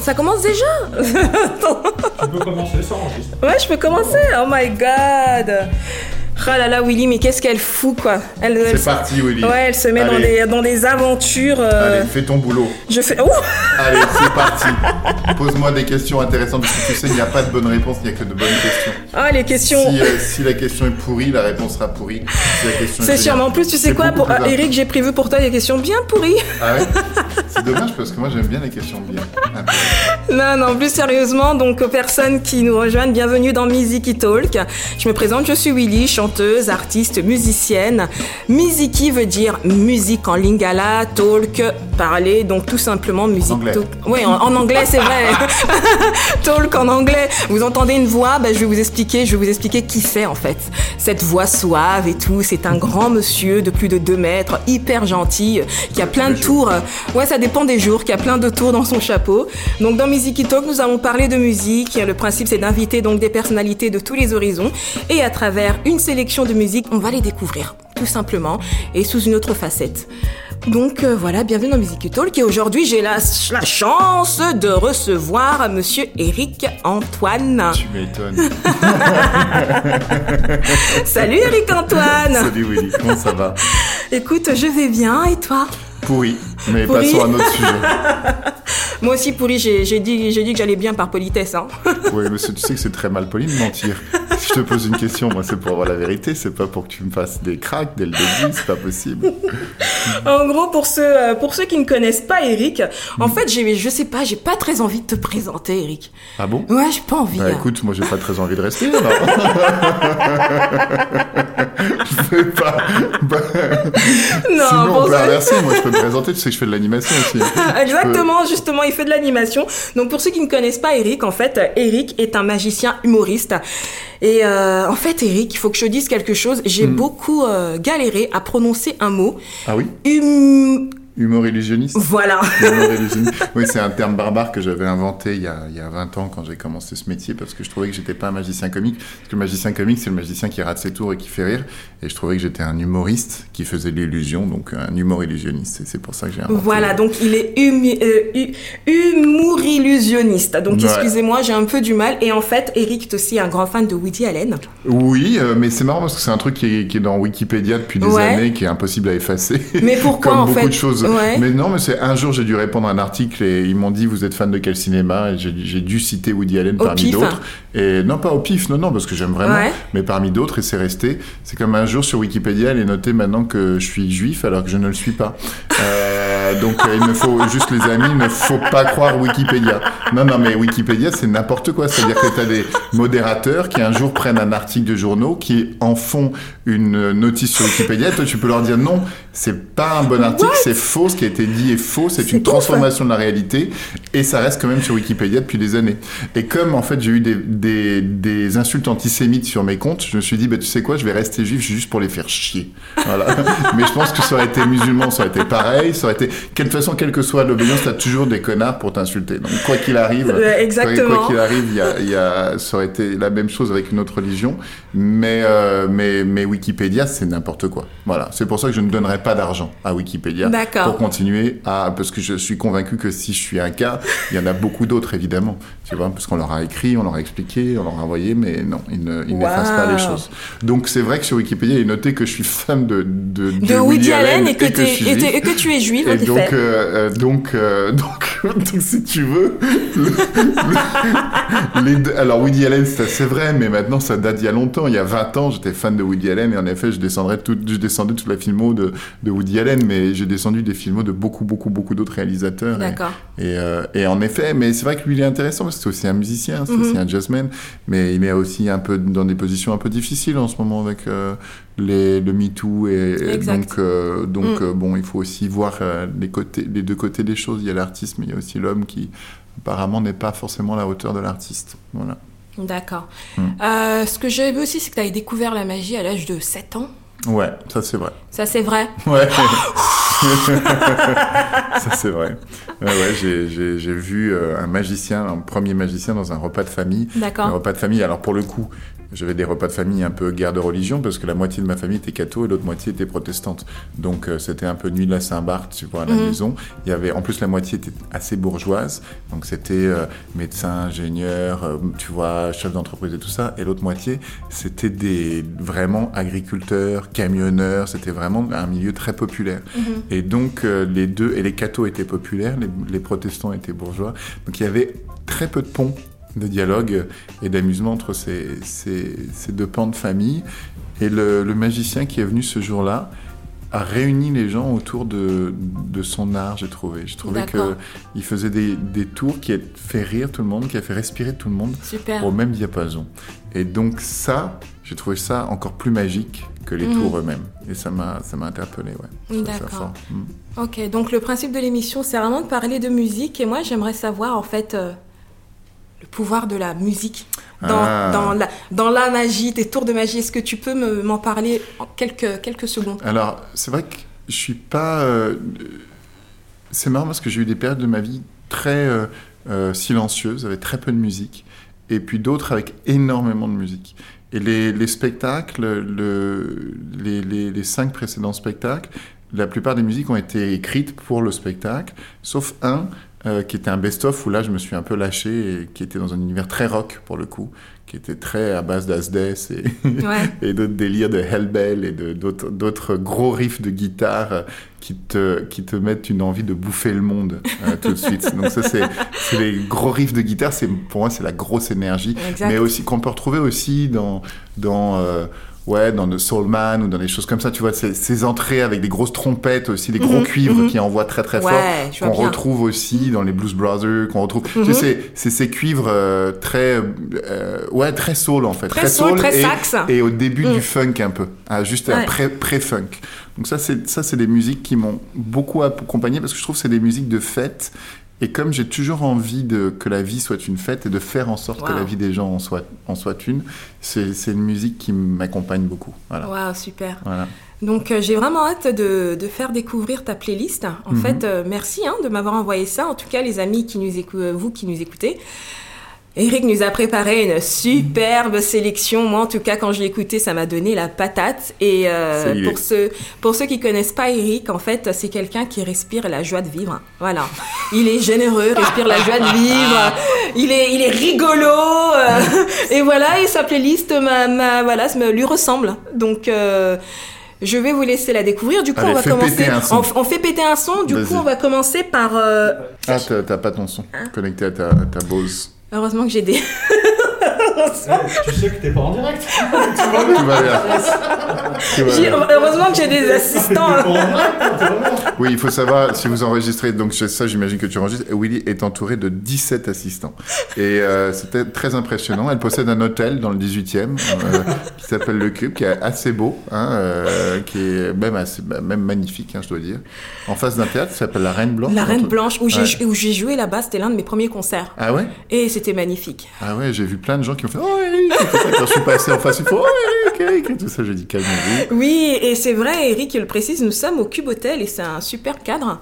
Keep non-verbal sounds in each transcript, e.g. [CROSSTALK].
Ça commence déjà Tu peux commencer sans enregistrer. Ouais, je peux commencer. Oh my god. Ah là là, Willy, mais qu'est-ce qu'elle fout, quoi. Elle, elle C'est parti, Willy. Ouais, elle se met dans des, dans des aventures. euh, Allez, fais ton boulot. Je fais. Ouh [LAUGHS] Allez, c'est parti. Pose-moi des questions intéressantes parce que tu sais, il n'y a pas de bonne réponse, il n'y a que de bonnes questions. Ah, les questions. Si, euh, si la question est pourrie, la réponse sera pourrie. Si la question est C'est sûr, mais en plus, tu sais quoi, pour, ah, Eric, j'ai prévu pour toi des questions bien pourries. Ah ouais? C'est dommage parce que moi j'aime bien les questions bien. Non, non, plus sérieusement, donc aux personnes qui nous rejoignent, bienvenue dans Miziki Talk. Je me présente, je suis Willy, chanteuse, artiste, musicienne. Miziki veut dire musique en lingala, talk, parler, donc tout simplement musique anglais. talk. Oui, en, en anglais, c'est vrai. [LAUGHS] talk en anglais. Vous entendez une voix, ben, je vais vous expliquer, je vais vous expliquer qui c'est en fait. Cette voix suave et tout, c'est un grand monsieur de plus de 2 mètres, hyper gentil, qui a plein de tours. Ouais, ça dépend des jours, qui a plein de tours dans son chapeau. Donc dans Music Talk, nous allons parler de musique. Le principe, c'est d'inviter donc des personnalités de tous les horizons. Et à travers une sélection de musique, on va les découvrir, tout simplement, et sous une autre facette. Donc euh, voilà, bienvenue dans Music Talk. Et aujourd'hui, j'ai la, la chance de recevoir Monsieur Eric Antoine. Tu m'étonnes. [LAUGHS] Salut Eric Antoine. Salut Willy, comment ça va? Écoute, je vais bien. Et toi? Pourri, mais Pourri. passons à un autre sujet. [LAUGHS] Moi aussi, pourri, j'ai dit, que j'allais bien par politesse. Hein. Oui, mais tu sais que c'est très mal poli de mentir. [LAUGHS] Si [LAUGHS] je te pose une question, moi c'est pour avoir la vérité, c'est pas pour que tu me fasses des cracks dès le début, c'est pas possible. [LAUGHS] En gros, pour ceux, euh, pour ceux qui ne connaissent pas Eric, en fait, j'ai, je sais pas, j'ai pas très envie de te présenter, Eric. Ah bon? Ouais, j'ai pas envie. Bah hein. écoute, moi j'ai pas très envie de rester alors. [LAUGHS] je vais pas. Bah, non, sinon on peut inverser, moi je peux me présenter, tu sais que je fais de l'animation aussi. [LAUGHS] Exactement, justement, il fait de l'animation. Donc pour ceux qui ne connaissent pas Eric, en fait, Eric est un magicien humoriste. Et euh, en fait, Eric, il faut que je te dise quelque chose. J'ai Hmm. beaucoup euh, galéré à prononcer un mot. Ah oui? Hum... Humour illusionniste Voilà. [LAUGHS] Humour illusionniste. Oui, c'est un terme barbare que j'avais inventé il y, a, il y a 20 ans quand j'ai commencé ce métier parce que je trouvais que j'étais pas un magicien comique. Parce que le magicien comique, c'est le magicien qui rate ses tours et qui fait rire. Et je trouvais que j'étais un humoriste qui faisait de l'illusion, donc un humour illusionniste. Et c'est pour ça que j'ai inventé. Voilà, donc il est humi- euh, hu- humour illusionniste. Donc Ouais. excusez-moi, j'ai un peu du mal. Et en fait, Eric est aussi un grand fan de Woody Allen. Oui, euh, mais c'est marrant parce que c'est un truc qui est, qui est dans Wikipédia depuis des Ouais. années, qui est impossible à effacer. Mais [LAUGHS] pourquoi Comme en beaucoup fait de choses. Ouais. Mais non, mais c'est un jour j'ai dû répondre à un article et ils m'ont dit vous êtes fan de quel cinéma? Et j'ai dû citer Woody Allen Au parmi pif. d'autres. Et non pas au pif, non non parce que j'aime vraiment, Ouais. mais parmi d'autres et c'est resté. C'est comme un jour sur Wikipédia elle est notée maintenant que je suis juif alors que je ne le suis pas. Euh, donc euh, il me faut juste les amis, il ne faut pas croire Wikipédia. Non non mais Wikipédia c'est n'importe quoi. C'est-à-dire que tu as des modérateurs qui un jour prennent un article de journaux qui en font une notice sur Wikipédia. Et toi tu peux leur dire non, c'est pas un bon article, c'est faux, ce qui a été dit est faux, c'est une transformation de la réalité et ça reste quand même sur Wikipédia depuis des années. Et comme en fait j'ai eu des, des, des insultes antisémites sur mes comptes, je me suis dit bah tu sais quoi, je vais rester juif juste pour les faire chier. Voilà. [LAUGHS] Mais je pense que ça aurait été musulman, ça aurait été pareil, ça aurait été de toute façon quelle que soit l'obédience, t'as toujours des connards pour t'insulter. Donc quoi qu'il arrive, exactement. quoi qu'il arrive, il y a, y a, ça aurait été la même chose avec une autre religion. Mais euh, mais mais Wikipédia c'est n'importe quoi. Voilà. C'est pour ça que je ne donnerai pas d'argent à Wikipédia D'accord. pour continuer à parce que je suis convaincu que si je suis un cas, il y en a beaucoup d'autres évidemment. Tu vois, parce qu'on leur a écrit, on leur a expliqué, on leur a envoyé, mais non, ils ne ils n'effacent pas les choses. Donc c'est vrai que sur Wikipédia, il est noté que je suis fan de de, De Woody Allen et que, suis et que tu es Et effet. Donc, euh, euh, donc, euh, [LAUGHS] donc, donc, si tu veux, le- le- les deux- alors Woody Allen, c'est vrai, mais maintenant ça date d'il y a longtemps. Il y a 20 ans, j'étais fan de Woody Allen et en effet, je descendrais tout, je descendais toute la filmo de, de Woody Allen, mais j'ai descendu des films de beaucoup, beaucoup, beaucoup d'autres réalisateurs. Et- D'accord. Et, euh, et en effet, mais c'est vrai que lui, il est intéressant parce que c'est aussi un musicien, c'est aussi un jazzman, mais il est aussi un peu dans des positions un peu difficiles en ce moment avec les, le MeToo. Et, et donc, euh, donc Mm. euh, bon, il faut aussi voir euh, les, côtés, les deux côtés des choses. Il y a l'artiste, mais il y a aussi l'homme qui apparemment n'est pas forcément à la hauteur de l'artiste. Voilà. D'accord. Hmm. Euh, ce que j'ai vu aussi, c'est que tu as découvert la magie à l'âge de 7 ans. Ouais, ça c'est vrai. Ça, c'est vrai. Ouais. [LAUGHS] [LAUGHS] ça c'est vrai. Ouais, ouais, j'ai- vu euh, un magicien, un premier magicien dans un repas de famille. Un D'accord. repas de famille, alors pour le coup, j'avais des repas de famille un peu guerre de religion parce que la moitié de ma famille était catho et l'autre moitié était protestante. Donc euh, c'était un peu nuit de la Saint-Barth, tu vois, à la Mhm. maison. Il y avait, en plus la moitié était assez bourgeoise, donc c'était euh, médecin, ingénieur, euh, tu vois, chef d'entreprise et tout ça. Et l'autre moitié, c'était des vraiment agriculteurs, camionneurs. C'était vraiment un milieu très populaire. Mhm. Et donc euh, les deux, et les cathos étaient populaires, les, les protestants étaient bourgeois. Donc il y avait très peu de ponts de dialogue et d'amusement entre ces, ces, ces deux pans de famille. Et le, le magicien qui est venu ce jour-là a réuni les gens autour de, de son art, j'ai trouvé. J'ai trouvé qu'il faisait des, des tours qui a fait rire tout le monde, qui a fait respirer tout le monde Super. au même diapason. Et donc ça, j'ai trouvé ça encore plus magique que les Mhm. tours eux-mêmes. Et ça m'a ça m'a interpellé, ouais. D'accord. Mm. Ok, donc le principe de l'émission, c'est vraiment de parler de musique. Et moi, j'aimerais savoir, en fait, euh, le pouvoir de la musique dans, Ah. dans, la, dans la magie, tes tours de magie. Est-ce que tu peux me- m'en parler en quelques, quelques secondes? Alors, c'est vrai que je suis pas. euh, c'est marrant parce que j'ai eu des périodes de ma vie très euh, silencieuses, avec très peu de musique, et puis d'autres avec énormément de musique. Et les, les spectacles, le, les, les, les cinq précédents spectacles, la plupart des musiques ont été écrites pour le spectacle, sauf un euh, qui était un best-of où là je me suis un peu lâché et qui était dans un univers très rock pour le coup, qui était très à base d'Asdes et, Ouais. [LAUGHS] et d'autres délires de Hellbell et d'autres gros riffs de guitare euh, qui te, qui te mettent une envie de bouffer le monde euh, tout de suite. Donc ça, c'est c'est les gros riffs de guitare, c'est pour moi, c'est la grosse énergie. Exact. Mais aussi, qu'on peut retrouver aussi dans, dans, euh, ouais, dans The Soul Man ou dans des choses comme ça, tu vois, ces, ces entrées avec des grosses trompettes aussi, des gros Mhm, cuivres mhm. qui envoient très très fort Ouais, vois qu'on retrouve aussi dans les Blues Brothers, qu'on retrouve. Tu Mhm. sais, c'est- c'est ces cuivres euh, très, euh, ouais, très soul en fait, Très soul, très et, sax. et au début Mm. du funk un peu, ah, juste Ouais. pré- pré-funk. Donc ça, c'est ça, c'est des musiques qui m'ont beaucoup accompagné parce que je trouve que c'est des musiques de fête. Et comme j'ai toujours envie de, que la vie soit une fête et de faire en sorte que la vie des gens en soit, en soit une, c'est une musique qui m'accompagne beaucoup. Voilà. Waouh, super. voilà. Donc euh, j'ai vraiment hâte de, de faire découvrir ta playlist. En Mhm. fait, euh, merci hein, de m'avoir envoyé ça. En tout cas, les amis qui nous écoutent, vous qui nous écoutez. Eric nous a préparé une superbe sélection. Moi, en tout cas, quand je l'ai écouté, ça m'a donné la patate. Et euh, pour ceux pour ceux qui connaissent pas Eric, en fait, c'est quelqu'un qui respire la joie de vivre. Voilà. Il est généreux, respire la joie de vivre. Il est il est rigolo. euh, et voilà. Et sa playlist, m'a, m'a- voilà, lui ressemble. Donc euh, je vais vous laisser la découvrir. Du coup, Allez, on va commencer. On, on fait péter un son. Du coup, on va commencer par. euh, Ah, t'as pas ton son Hein connecté à ta, à ta Bose. Heureusement que j'ai des. [LAUGHS] tu sais que t'es pas en direct. [LAUGHS] Tout va bien. Tout va j'ai- bien. Heureusement que j'ai des assistants. Bien. Oui, il faut savoir, si vous enregistrez, donc c'est ça j'imagine que tu enregistres, Willy est entourée de 17 assistants. Et euh, c'était très impressionnant. Elle possède un hôtel dans le 18e euh, qui s'appelle Le Cube, qui est assez beau, hein, euh, qui est même, assez, même magnifique, hein, je dois dire. En face d'un théâtre qui s'appelle La Reine Blanche. La Reine Blanche, où j'ai Ouais. où j'ai joué là-bas, c'était l'un de mes premiers concerts. Ah ouais? Et c'était magnifique. Ah ouais, j'ai vu plein de gens qui ont fait Oh Eric et tout ça. Quand je suis passé en face, ils font Oh Eric, Eric et tout ça. J'ai dit calmez-vous. Oui, et c'est vrai, Eric le précise, nous sommes au Cube Hotel et c'est un super cadre.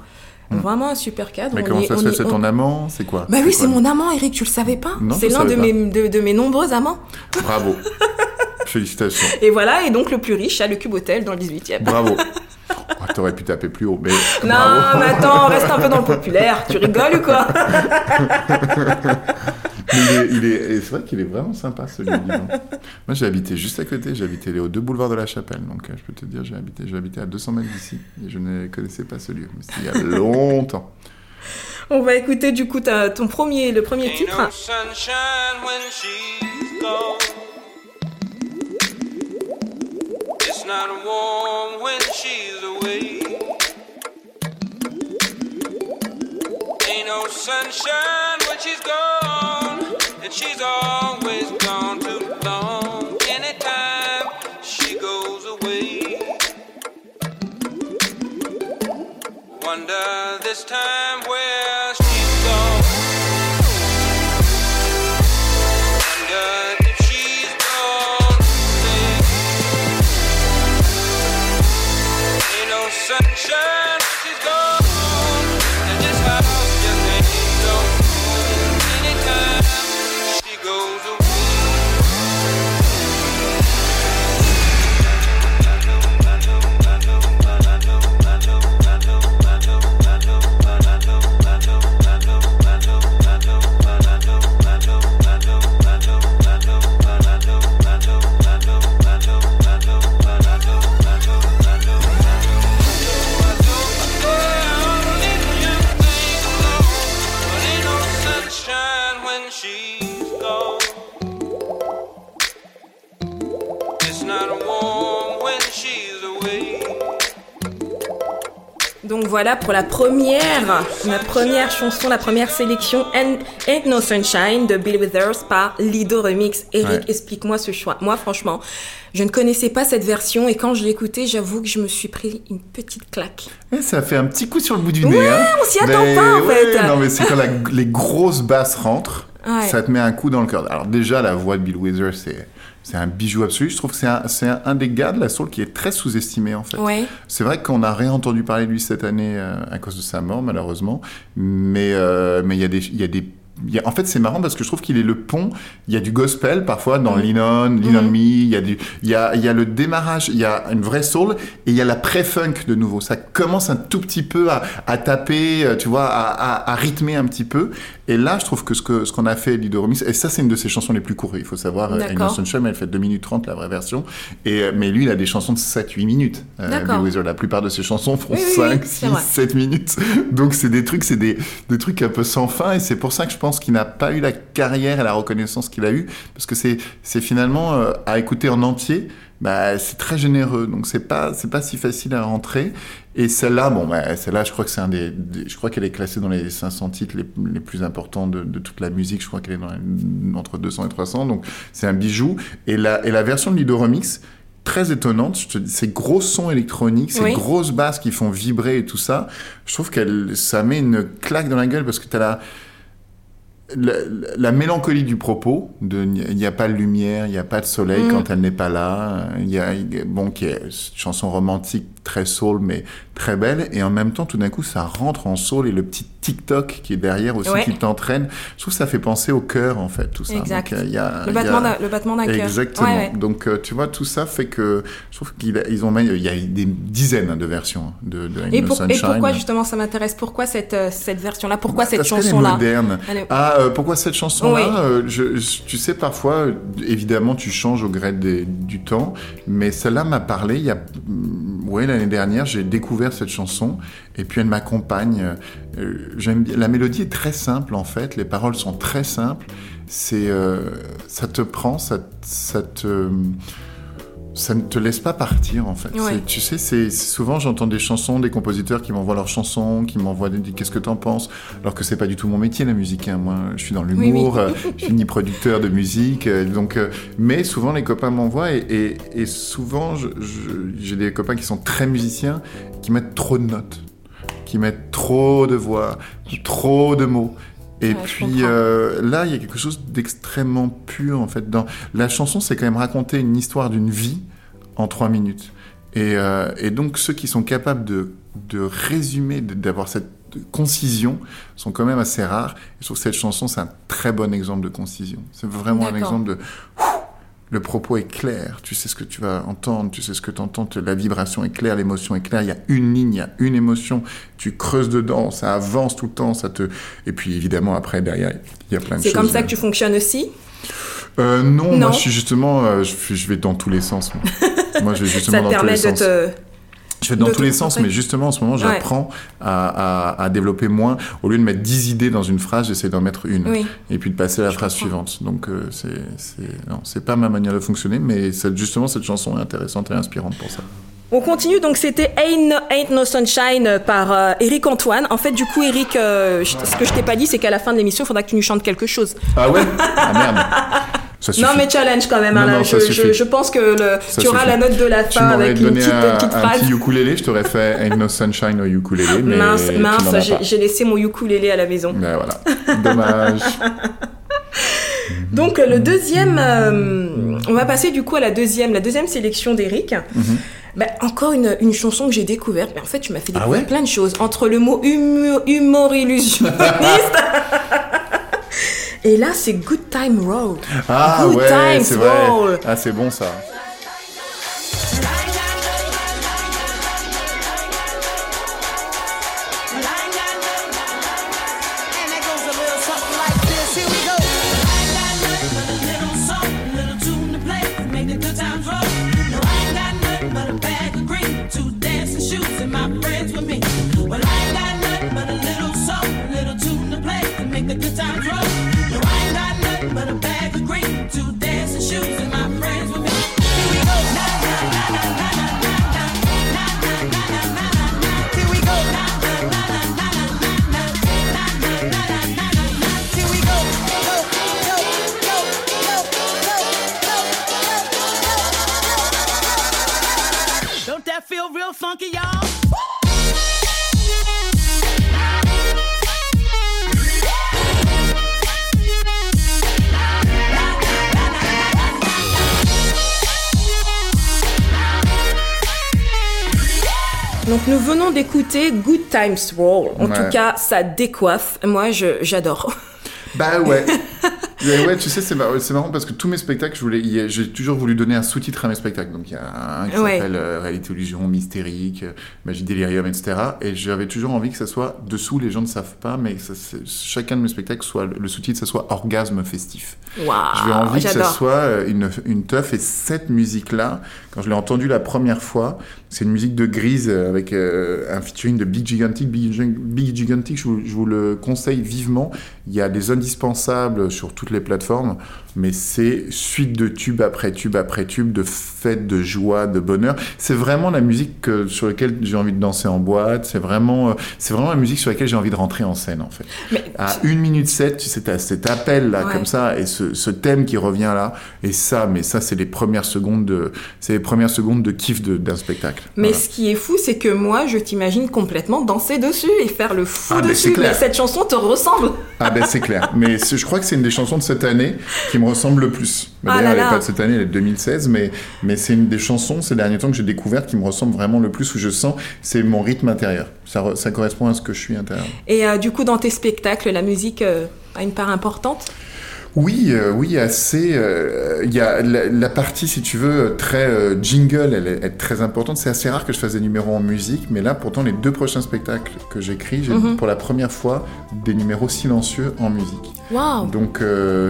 Vraiment un super cadre. Hmm. Mais On comment est- ça se fait est- C'est on- ton amant C'est quoi Bah oui, c'est mon amant, Eric, tu le savais pas Non, C'est l'un de mes, de, de mes nombreux amants. Bravo. [LAUGHS] Félicitations. Et voilà, et donc le plus riche à le Cube Hotel dans le 18e. Bravo. [LAUGHS] Oh, T'aurais pu taper plus haut, mais Non, bravo. mais attends, reste un peu dans le [LAUGHS] populaire. Tu rigoles ou quoi? Mais il est, il est- et c'est vrai qu'il est vraiment sympa celui-là. Moi j'ai habité juste à côté, j'ai habité aux deux boulevards de la Chapelle, donc euh, je peux te dire j'ai habité, j'ai habité à 200 mètres d'ici et je ne connaissais pas ce lieu, mais c'était il y a [LAUGHS] longtemps. On va écouter du coup ta- ton premier, le premier Ain't titre. no sunshine when she's gone. She's always gone too long. Anytime she goes away, wonder this time voilà pour la première, ma première chanson, la première sélection, Ain't Ain't No Sunshine de Bill Withers par Lido Remix. Eric, Ouais. explique-moi ce choix. Moi, franchement, je ne connaissais pas cette version et quand je l'ai écoutée, j'avoue que je me suis pris une petite claque. Eh, ça fait un petit coup sur le bout du nez. Ouais, hein. on s'y attend Mais pas, en ouais, fait. Non, mais c'est quand la- [LAUGHS] les grosses basses rentrent, ça te met un coup dans le cœur. Alors déjà, la voix de Bill Withers, c'est c'est un bijou absolu. Je trouve que c'est un, un, un des gars de la soul qui est très sous-estimé en fait. Ouais. C'est vrai qu'on n'a rien entendu parler de lui cette année euh, à cause de sa mort malheureusement, mais euh, mais il y a des y a des y a- en fait, c'est marrant parce que je trouve qu'il est le pont. Il y a du gospel parfois dans Lean On, Lean On Me. Il y a du, il y a, il y a le démarrage. Il y a une vraie soul et il y a la pré-funk de nouveau. Ça commence un tout petit peu à, à taper, euh, tu vois, à, à, à rythmer un petit peu. Et là, je trouve que ce que ce qu'on a fait, Lido Remix, et ça, c'est une de ses chansons les plus courtes. Il faut savoir, euh, No Sunshine, elle fait 2 minutes 30 la vraie version. Et euh, mais lui, il a des chansons de 7-8 minutes. Euh, la plupart de ses chansons font Oui, oui, 5, oui, c'est 6, vrai. 7 minutes. Donc c'est des trucs, c'est des, des trucs un peu sans fin et c'est pour ça que je pense qu'il n'a pas eu la carrière et la reconnaissance qu'il a eu parce que c'est c'est finalement euh, à écouter en entier. Bah, c'est très généreux, donc c'est pas c'est pas si facile à rentrer. Et celle-là, bon, bah, celle-là, je crois que c'est un des, des- je crois qu'elle est classée dans les 500 titres les, les plus importants de, de toute la musique. Je crois qu'elle est dans entre 200 et 300, donc c'est un bijou. Et la et la version de Lido Remix, très étonnante. Je te dis, ces gros sons électroniques, ces Oui. grosses basses qui font vibrer et tout ça, je trouve qu'elle, ça met une claque dans la gueule parce que tu as la, la, la mélancolie du propos, de il n'y a pas de lumière, il n'y a pas de soleil Mm. quand elle n'est pas là. Il y a, bon, qui est une chanson romantique très soul, mais très belle. Et en même temps, tout d'un coup, ça rentre en soul et le petit TikTok qui est derrière aussi Ouais. qui t'entraîne. Je trouve que ça fait penser au cœur, en fait, tout ça. Exact. Donc, y a, Le il y a- battement d'un- le battement d'un cœur. Exactement. Ouais, ouais. Donc, euh, tu vois, tout ça fait que je trouve qu'ils ils ont, il y a des dizaines hein, de versions de, de Ain't Et, pour- et pourquoi justement ça m'intéresse Pourquoi cette, euh, cette version-là? Pourquoi cette Parce qu'elle est chanson-là? moderne. Elle est- Ah, euh, pourquoi cette chanson-là Oui. Euh, je, je- Tu sais, parfois, évidemment, tu changes au gré des- du temps, mais celle-là m'a parlé il y a... mm, Ouais, l'année dernière, j'ai découvert cette chanson, et puis elle m'accompagne. Euh, j'aime La mélodie est très simple, en fait, les paroles sont très simples, c'est... ça te prend, ça, ça te... Ça ne te laisse pas partir en fait. Ouais. Tu sais, c'est souvent j'entends des chansons, des compositeurs qui m'envoient leurs chansons, qui m'envoient des, qu'est-ce que t'en penses, alors que c'est pas du tout mon métier la musique. hein. Moi, je suis dans Oui, l'humour, oui. euh, je suis ni producteur de musique, euh, donc. euh, mais souvent les copains m'envoient et, et, et souvent j'ai des copains qui sont très musiciens qui mettent trop de notes, qui mettent trop de voix, trop de mots. Et Ouais, puis euh, là, il y a quelque chose d'extrêmement pur en fait. Dans la chanson, c'est quand même raconter une histoire d'une vie en trois minutes. Et, euh, et donc ceux qui sont capables de, de résumer, d'avoir cette concision, sont quand même assez rares. Et je trouve que cette chanson, c'est un très bon exemple de concision. C'est vraiment un exemple de... Ouh, Le propos est clair, tu sais ce que tu vas entendre, tu sais ce que tu entends, la vibration est claire, l'émotion est claire, il y a une ligne, il y a une émotion, tu creuses dedans, ça avance tout le temps, ça te... Et puis évidemment, après, derrière, il y a plein de choses. C'est comme ça que tu fonctionnes aussi? Euh, non, Non. moi je suis justement, euh, je, vais dans tous les sens. Moi, [LAUGHS] Moi, je vais justement Ça te dans tous permet les de sens. te... Je vais dans de tous les sens, mais justement en ce moment, Ouais. j'apprends à, à, à développer moins. Au lieu de mettre 10 idées dans une phrase, j'essaie d'en mettre une. Oui. Et puis de passer à la Je phrase comprends. suivante. Donc, euh, c'est, pas ma manière de fonctionner, mais justement, cette chanson est intéressante et inspirante pour ça. On continue, donc c'était Ain't No, Ain't No Sunshine par euh, Eric Antoine. En fait, du coup, Eric, euh, je- ce que je t'ai pas dit, c'est qu'à la fin de l'émission, il faudra que tu nous chantes quelque chose. Ah ouais? [LAUGHS] Ah merde Ça. Non, mais challenge quand même. Non, hein, là. non, je, je, suffit. je pense que le, tu auras la note de la fin avec une donné petite, un, petite un phrase. petit ukulélé, je t'aurais fait Ain't No Sunshine au ukulélé, mais mince, mince, j'ai- laissé mon ukulélé à la maison. Ben voilà, dommage. [LAUGHS] Donc le deuxième, euh, on va passer du coup à la deuxième, la deuxième sélection d'Eric. Ben, encore une, une chanson que j'ai découverte. Mais en fait, tu m'as fait Mhm. Ah découvrir ouais? plein de choses. Entre le mot humour, humour illusionniste. [LAUGHS] Et là, c'est Good Time Roll. Ah Good ouais, times c'est vrai. roll. Ah c'est bon ça. Donc nous venons d'écouter Good Times Roll. En Ouais. tout cas, ça décoiffe. Moi, je j'adore. [LAUGHS] Bah [LAUGHS] ouais. Ouais, tu sais, c'est mar- c'est marrant parce que tous mes spectacles, j'ai toujours voulu donner un sous-titre à mes spectacles. Donc il y a un qui Ouais. s'appelle euh, Réalité Illusion, Mystérique, euh, Magie Délirium, etc. Et j'avais toujours envie que ça soit dessous, les gens ne savent pas, mais que ça, c'est- chacun de mes spectacles soit le sous-titre, ça soit Orgasme festif. Waouh, J'avais envie que ça soit euh, une, une teuf et cette musique-là, je l'ai entendue la première fois, c'est une musique de Grise euh, avec euh, un featuring de Big Gigantic. Big, Gig- Big Gigantic, je vous le conseille vivement. Il y a des indispensables sur toutes les plateformes, mais c'est suite de tube après tube après tube, de fête, de joie, de bonheur. C'est vraiment la musique que- sur laquelle j'ai envie de danser en boîte. C'est vraiment, euh, c'est vraiment la musique sur laquelle j'ai envie de rentrer en scène, en fait. Mais À 1 minute 7, tu sais, t'as cet appel là, Ouais. comme ça, et ce, ce thème qui revient là, et ça, mais ça, c'est les premières secondes de, c'est les premières secondes de kiff d'un spectacle. Mais Voilà. ce qui est fou, c'est que moi, je t'imagine complètement danser dessus et faire le fou Ah, c'est dessus. Mais cette chanson te ressemble. Ah ben c'est clair. Mais je crois que c'est une des chansons de cette année qui me ressemble le plus. Mais Ah D'ailleurs, elle n'est pas de cette année, elle est de 2016, mais, mais c'est une des chansons ces derniers temps que j'ai découvert qui me ressemble vraiment le plus, où je sens, c'est mon rythme intérieur. Ça, re- ça correspond à ce que je suis intérieur. Et euh, du coup, dans tes spectacles, la musique euh, a une part importante? Oui, euh, oui, assez. euh, Il y a la, la partie, si tu veux, très euh, jingle, elle est, elle est très importante. C'est assez rare que je fasse des numéros en musique, mais là, pourtant, les deux prochains spectacles que j'écris, j'ai Mhm. pour la première fois des numéros silencieux en musique. Waouh. Donc,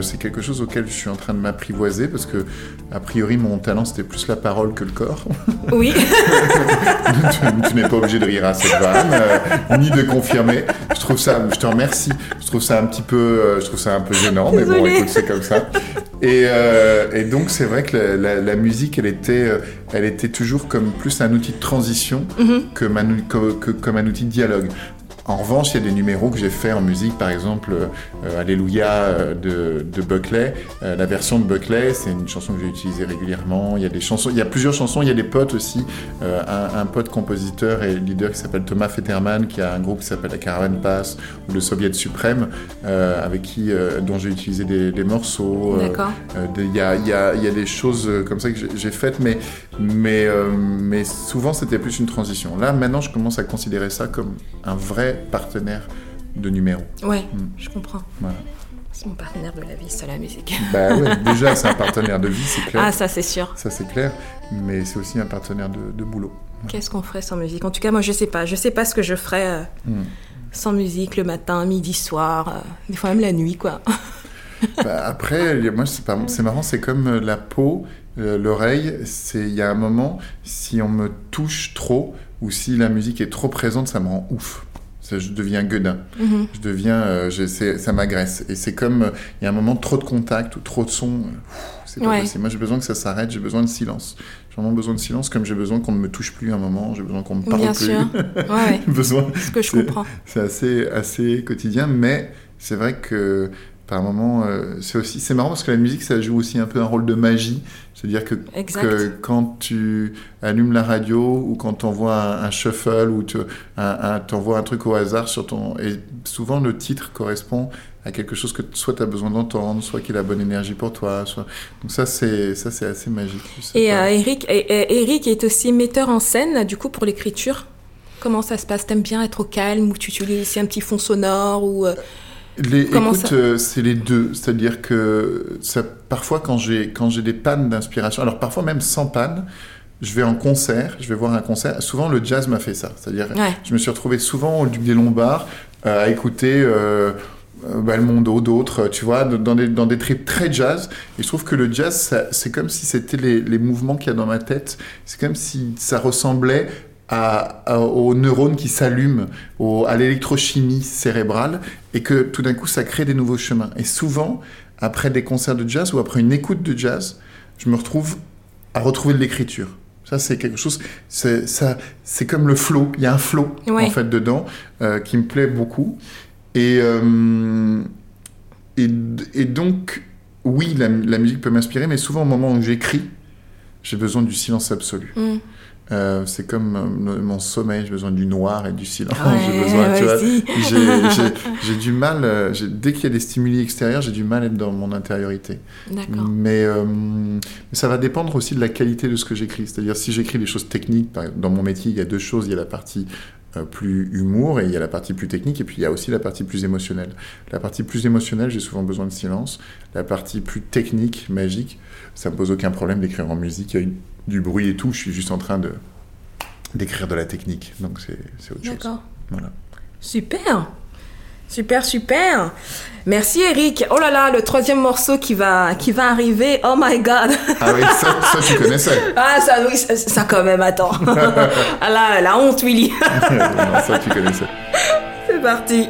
c'est quelque chose auquel je suis en train de m'apprivoiser parce que, a priori, mon talent c'était plus la parole que le corps. Oui. [LAUGHS] tu, tu n'es pas obligé de rire à cette vanne, ni de confirmer. Je trouve ça, je te remercie. Je trouve ça un petit peu, je trouve ça un peu gênant, mais bon, C'est comme ça. Et, euh, et donc, c'est vrai que la, la- la musique, elle était, elle était toujours comme plus un outil de transition Mhm. que, manu- que- que- comme un outil de dialogue. En revanche, il y a des numéros que j'ai fait en musique, par exemple euh, Alléluia euh, de, de Buckley. Euh, la version de Buckley, c'est une chanson que j'ai utilisée régulièrement. Il y a des chansons, il y a plusieurs chansons. Il y a des potes aussi. Euh, un, un pote compositeur et leader qui s'appelle Thomas Fetterman, qui a un groupe qui s'appelle la Caravan Pass ou le Soviet Suprême, avec qui, dont j'ai utilisé des, des morceaux. Il y, y a- il y a des choses comme ça que j'ai- faites, mais, mais, mais souvent c'était plus une transition. Là, maintenant, je commence à considérer ça comme un vrai partenaire de numéro. Ouais, Mm. je comprends. Voilà. C'est mon partenaire de la vie, c'est la musique. [LAUGHS] Bah ouais, déjà, c'est un partenaire de vie, c'est clair. Ah, ça c'est sûr. Ça, c'est clair, mais c'est aussi un partenaire de, de boulot. Qu'est-ce qu'on ferait sans musique? En tout cas, moi, je sais pas. Je sais pas ce que je ferais euh, Mm. sans musique le matin, midi, soir, euh, des fois même la nuit, quoi. [LAUGHS] Bah, après, moi, c'est marrant, c'est comme euh, la peau, euh, l'oreille. C'est il y a un moment, si on me touche trop ou si la musique est trop présente, ça me rend ouf. Ça, je deviens gueudin. Mhm. Je deviens, euh, je- ça m'agresse. Et c'est comme euh, il y a un moment trop de contact ou trop de son. euh, pff, C'est pas Ouais. possible. Moi, j'ai besoin que ça s'arrête. J'ai besoin de silence. J'ai vraiment besoin de silence, comme j'ai besoin qu'on ne me touche plus un moment. J'ai besoin qu'on me parle Bien plus. sûr. [LAUGHS] Ouais, besoin. ce que je C'est- comprends. C'est assez, assez quotidien, mais c'est vrai que par moment, euh, c'est aussi, c'est marrant parce que la musique, ça joue aussi un peu un rôle de magie. C'est-à-dire que, que quand tu allumes la radio ou quand tu envoies un, un shuffle ou tu envoies un truc au hasard sur ton, et souvent le titre correspond à quelque chose que soit tu as besoin d'entendre, soit qu'il a bonne énergie pour toi. Soit... Donc ça, c'est ça, c'est assez magique. Et euh, Eric, et- et- Eric est aussi metteur en scène, du coup, pour l'écriture. Comment ça se passe? T'aimes bien être au calme ou tu utilises un petit fond sonore ou euh, Les, écoute, ça euh, c'est les deux. C'est-à-dire que ça, parfois, quand j'ai quand j'ai des pannes d'inspiration, alors parfois même sans panne, je vais en concert, je vais voir un concert. Souvent, le jazz m'a fait ça. C'est-à-dire, Ouais. je me suis retrouvé souvent au Duc des Lombards euh, à écouter euh, euh, Belmondo, d'autres, tu vois, dans des, dans des trips très jazz. Et je trouve que le jazz, c'est comme si c'était les, les mouvements qu'il y a dans ma tête. C'est comme si ça ressemblait à, à- aux neurones qui s'allument, à l'électrochimie cérébrale, et que tout d'un coup, ça crée des nouveaux chemins. Et souvent, après des concerts de jazz ou après une écoute de jazz, je me retrouve à retrouver de l'écriture. Ça, c'est quelque chose, c'est ça, c'est comme le flow. Il y a un flow, Ouais. en fait, dedans, euh, qui me plaît beaucoup. Et, euh, et, et donc, oui, la, la musique peut m'inspirer, mais souvent, au moment où j'écris, j'ai besoin du silence absolu. hmm, Euh, c'est comme euh, mon sommeil, j'ai besoin du noir et du silence. Ouais, j'ai besoin, tu vois, vas-y. j'ai- j'ai- j'ai du mal, euh, dès qu'il y a des stimuli extérieurs, j'ai du mal à être dans mon intériorité. D'accord. Mais, mais ça va dépendre aussi de la qualité de ce que j'écris. C'est-à-dire, si j'écris des choses techniques, par dans mon métier, il y a deux choses. Il y a la partie plus humour et il y a la partie plus technique. Et puis, il y a aussi la partie plus émotionnelle. La partie plus émotionnelle, j'ai souvent besoin de silence. La partie plus technique, magique, ça me pose aucun problème d'écrire en musique. Il y a une- du bruit et tout. Je suis juste en train de d'écrire de la technique. Donc, c'est c'est autre chose. D'accord. Voilà. Super. Super, super. Merci Eric. Oh là là, le troisième morceau qui va, qui va arriver. Oh my god. Ah oui, ça, ça tu connaissais. [LAUGHS] Ah, ça, oui, ça, ça quand même, attends. [LAUGHS] ah là, la honte, Willy. [LAUGHS] non, ça tu connaissais. C'est parti.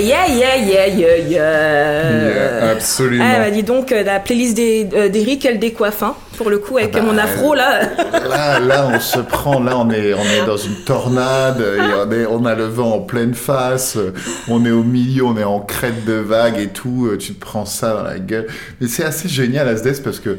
Yeah, yeah, yeah, yeah, yeah, yeah, absolument. Ah bah dis donc, euh, la playlist euh, d'Eric, elle décoiffe, hein, pour le coup, avec Ah bah, mon afro, là. [LAUGHS] Là, là, on se prend, là, on est, on est dans une tornade, et on, est, on a le vent en pleine face, on est au milieu, on est en crête de vague et tout, euh, tu te prends ça dans la gueule. Mais c'est assez génial, Asdes, parce que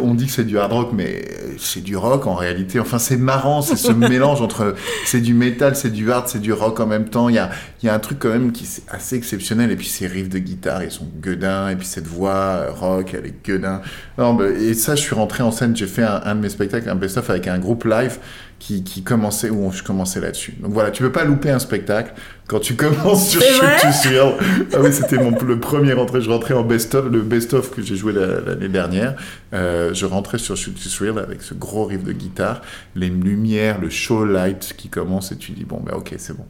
on dit que c'est du hard rock, mais c'est du rock en réalité. Enfin, c'est marrant, c'est ce [LAUGHS] mélange entre, c'est du métal, c'est du hard, c'est du rock en même temps. Il y a, il y a un truc quand même qui est assez exceptionnel. Et puis ces riffs de guitare, ils sont gueudins. Et puis cette voix euh, rock, elle est gueudin. Non, mais- et ça, je suis rentré en scène, j'ai fait un, un de mes spectacles, un best-of avec un groupe live qui, qui commençait, où je commençais là-dessus. Donc voilà, tu peux pas louper un spectacle quand tu commences sur Shoot vrai to Thrill. Ah oui, c'était mon, le premier rentré. Je rentrais en best-of, le best-of que j'ai joué la- l'année dernière. Euh, je rentrais sur Shoot to Thrill avec ce gros riff de guitare, les lumières, le show light qui commence et tu dis, bon, bah ok, c'est bon.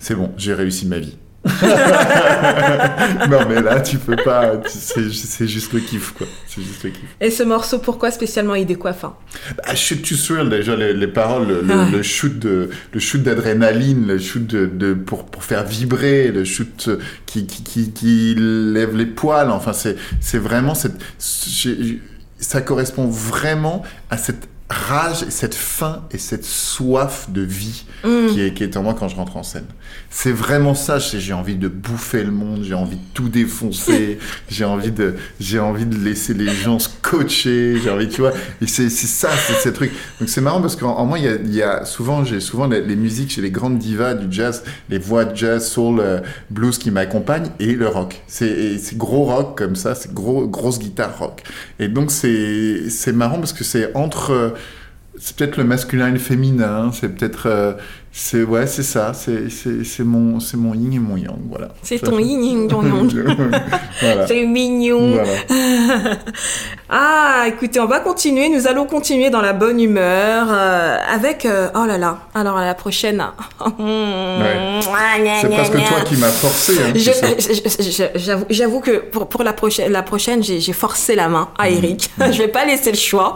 C'est bon, j'ai réussi ma vie. [LAUGHS] non mais là tu peux pas, tu- c'est c'est juste le kiff quoi, c'est juste le kiff. Et ce morceau, pourquoi spécialement il décoiffe hein Ah, shoot to thrill déjà les, les paroles, le, le shoot de le shoot d'adrénaline, le shoot de, de- pour pour faire vibrer, le shoot qui qui qui, qui lève les poils. Enfin c'est c'est vraiment cette ça correspond vraiment à cette rage, et cette faim et cette soif de vie qui, est, qui est en moi quand je rentre en scène. C'est vraiment ça, j'ai envie de bouffer le monde, j'ai envie de tout défoncer, [LAUGHS] j'ai envie de, j'ai envie de laisser les gens se coacher, j'ai envie, tu vois, et c'est c'est ça, c'est ce truc. Donc c'est marrant parce qu'en en moi, il y a, il y a souvent, j'ai souvent les, les musiques chez les grandes divas du jazz, les voix de jazz, soul, euh, blues qui m'accompagnent et le rock. C'est gros rock comme ça, c'est gros, grosse guitare rock. Et donc c'est c'est marrant parce que c'est entre c'est peut-être le masculin et le féminin, c'est peut-être euh, c'est ouais, c'est ça, c'est c'est c'est mon c'est mon yin et mon yang, voilà. C'est Ça ton fait- yin ton [LAUGHS] yang. voilà. C'est mignon. Voilà. [LAUGHS] Ah, écoutez, on va continuer. Nous allons continuer dans la bonne humeur euh, avec. euh, oh là là. Alors à la prochaine. [LAUGHS] C'est presque toi qui m'as forcé. Hein, Je- je- je- je- J'avoue j'avoue que pour, pour la prochaine, la prochaine j'ai j'ai forcé la main à Eric. je vais pas laisser le choix.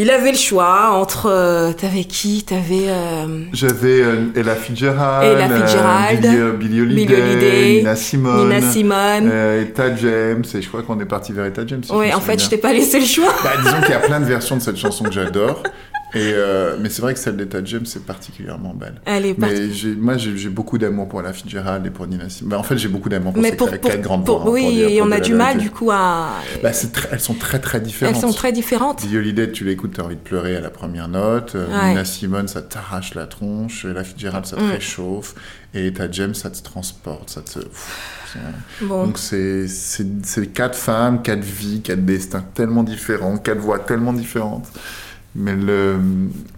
Il avait le choix entre. euh, T'avais qui? T'avais. euh, J'avais euh, Ella Fitzgerald, Ella Fitzgerald, Billie Holiday, Nina Simone, Nina Simone. Etta James, et je crois qu'on est parti vers Etta James. si me en fait, je t'ai pas laissé le choix. Bah, disons qu'il y a plein de versions de cette chanson que j'adore. Et euh, mais c'est vrai que celle d'Etta James c'est particulièrement belle. Elle est. Mais moi j'ai beaucoup d'amour pour la Fitzgerald et pour Nina Simone. Bah, en fait j'ai beaucoup d'amour pour Mais ces pour, quatre pour, quatre grandes pour- voix. oui, dire- et on a du mal vérité. du coup à. Bah, très- elles sont très très Elles différentes. sont très différentes. Holiday, tu l'écoutes, t'as envie de pleurer à la première note. Euh, Ouais. Nina Simone, ça t'arrache la tronche. La Fitzgerald, ça te Mm. réchauffe. Et ta James, ça te transporte. Ça te... Pff, Bon. Donc c'est quatre femmes, quatre vies, quatre destins tellement différents, quatre voix tellement différentes. Mais le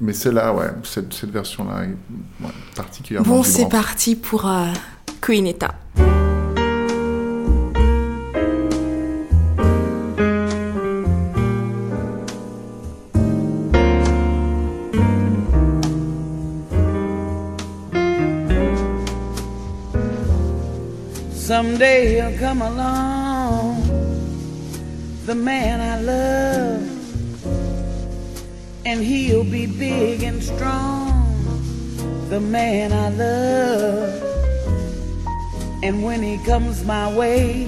mais celle-là, ouais, cette, cette version-là est ouais, particulièrement Bon, c'est parti pour euh, Queen Etta. Someday he'll come along, the man I love, and he'll be big and strong, the man I love. And when he comes my way,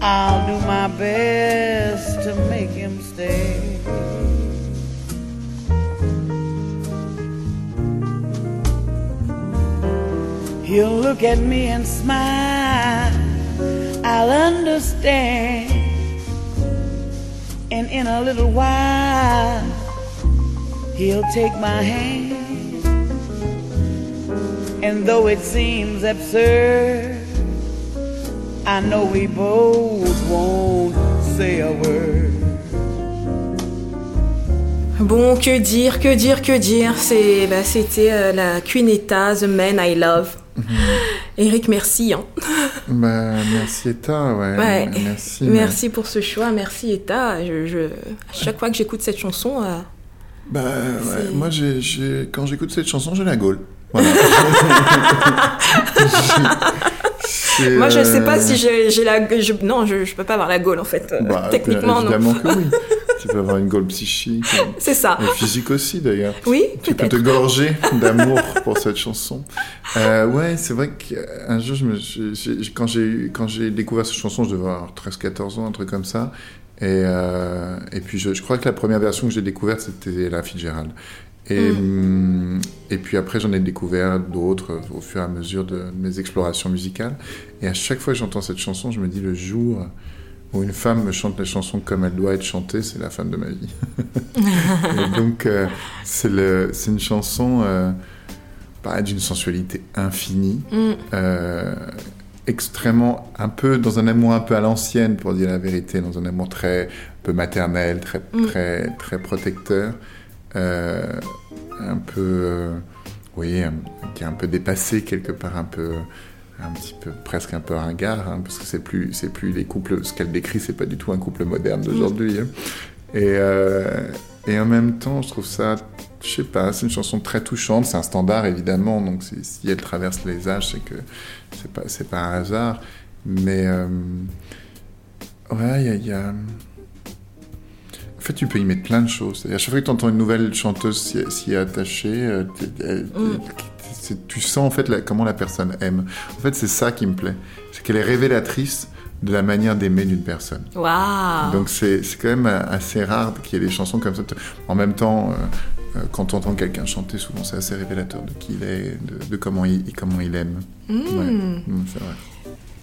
I'll do my best to make him stay. He'll look at me and smile. I'll understand. And in a little while, he'll take my hand. And though it seems absurd, I know we both won't say a word. Bon, que dire, que dire, que dire? C'est, bah, c'était euh, la Queen Etta, The Man I Love. Eric, merci. Hein. Bah, merci Etta, ouais. Ouais. Merci. Merci pour ce choix, merci Etta. Je, je- à chaque fois que j'écoute cette chanson, euh, Bah ouais, moi quand j'écoute cette chanson, j'ai la gaule. Voilà. [LAUGHS] Moi je sais pas euh, si j'ai, la, je, non, je, je peux pas avoir la gaule en fait. Euh, bah, Techniquement, non. que oui. [LAUGHS] tu peux avoir une gaule psychique, [LAUGHS] C'est ça. et physique aussi d'ailleurs. Oui, Tu peux te gorger [LAUGHS] d'amour pour cette chanson. Euh, ouais, c'est vrai qu'un jour, je me, quand, j'ai, eu- quand j'ai découvert cette chanson, je devais avoir 13-14 ans, un truc comme ça. Et, euh, et puis, je, je crois que la première version que j'ai découverte, c'était la Fitzgerald. Et, hum, et puis après, j'en ai découvert d'autres au fur et à mesure de mes explorations musicales. Et à chaque fois que j'entends cette chanson, je me dis le jour où une femme me chante les chansons comme elle doit être chantée, c'est la femme de ma vie. [LAUGHS] et donc, euh, c'est une chanson euh, bah, d'une sensualité infinie, Mm. euh, extrêmement, un peu dans un amour un peu à l'ancienne, pour dire la vérité, dans un amour très un peu maternel, très, Mm. très, très protecteur, un peu, oui, qui est un peu dépassé quelque part, un peu un petit peu presque un peu ringard hein, parce que c'est plus c'est plus les couples ce qu'elle décrit c'est pas du tout un couple moderne d'aujourd'hui hein. et euh, et en même temps je trouve ça je sais pas c'est une chanson très touchante c'est un standard évidemment donc si, si elle traverse les âges c'est que c'est pas c'est pas un hasard mais euh, ouais il y a, il y a- en fait, tu peux y mettre plein de choses. À chaque fois que tu entends une nouvelle chanteuse s'y, attacher, euh, Mm. Tu sens en fait la- comment la personne aime. En fait, c'est ça qui me plaît. C'est qu'elle est révélatrice de la manière d'aimer d'une personne. Waouh. Donc c'est quand même assez rare qu'il y ait des chansons comme ça. En même temps, euh, euh, quand on entend quelqu'un chanter, souvent c'est assez révélateur de qui il est, de, de comment, il, comment il aime. Mm. Ouais. Mm, c'est vrai.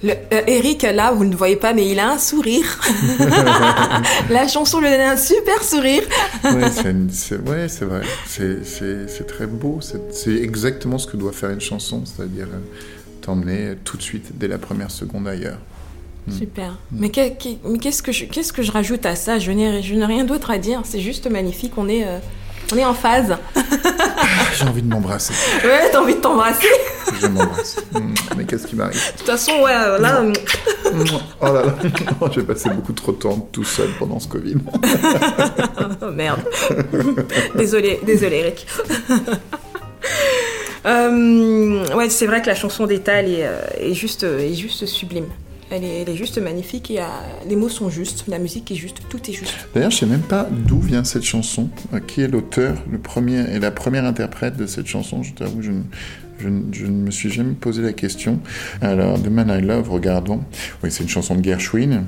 Le, euh, Eric, là, vous ne le voyez pas, mais il a un sourire. [LAUGHS] La chanson lui donne un super sourire. Ouais, c'est ouais, vrai. C'est- très beau. C'est exactement ce que doit faire une chanson, c'est-à-dire euh, t'emmener tout de suite, dès la première seconde ailleurs. Super. Mais que- que- mais qu'est-ce que je, qu'est-ce que je rajoute à ça? Je n'ai, je n'ai rien d'autre à dire. C'est juste magnifique. On est, euh, on est en phase. J'ai envie de m'embrasser. Ouais, t'as envie de t'embrasser? Je [LAUGHS] m'embrasse. Mais qu'est-ce qui m'arrive De toute façon, ouais, euh, là, euh, Oh là là, [LAUGHS] j'ai passé beaucoup trop de temps tout seul pendant ce Covid. [LAUGHS] oh merde. désolé, désolé, Eric. Euh, ouais, c'est vrai que la chanson d'État, elle est, est juste, est juste sublime. Elle est, elle est juste magnifique et euh, les mots sont justes, la musique est juste, tout est juste. D'ailleurs, je sais même pas d'où vient cette chanson, qui est l'auteur, le premier et la première interprète de cette chanson. Je t'avoue, je, ne- je, ne- je ne me suis jamais posé la question. Alors, The Man I Love, regardons. Oui, c'est une chanson de Gershwin.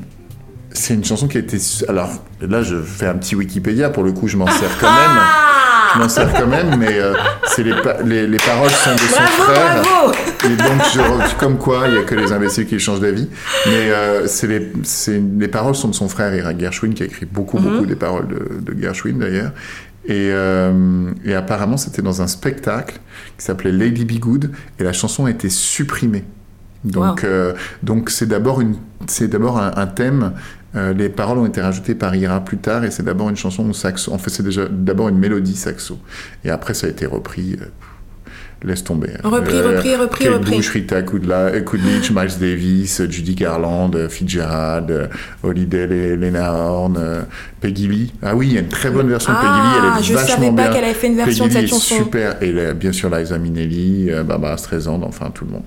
c'est une chanson qui a été. Alors là, je fais un petit Wikipédia pour le coup, je m'en sers quand même. Je m'en sers quand même, mais euh, c'est les, pa- les, les paroles sont de son Bravo, frère. bravo Et donc, je, comme quoi, il y a que les imbéciles qui changent d'avis. Mais euh, les, les paroles sont de son frère Ira Gershwin, qui a écrit beaucoup, beaucoup des paroles de, de Gershwin d'ailleurs. Et, euh, et apparemment, c'était dans un spectacle qui s'appelait Lady Be Good, et la chanson a été supprimée. Donc, Wow. euh, donc c'est d'abord une, c'est d'abord un, un thème. euh, les paroles ont été rajoutées par Ira plus tard, et c'est d'abord une chanson saxo. En fait, c'est déjà d'abord une mélodie saxo, et après ça a été repris. Euh, laisse tomber. Repris, repris, repris, Kate repris. Bush, Rita Kudlich, Miles Davis, Judy Garland, euh, Fitzgerald, euh, Holiday, Le- Lena Horne, euh, Peggy Lee. Ah oui, il y a une très bonne version de Peggy Lee. Elle est je vachement savais pas bien. qu'elle avait fait une version Peggy de cette chanson. super. Et là, bien sûr, Liza Minnelli, euh, Barbara Streisand, enfin tout le monde.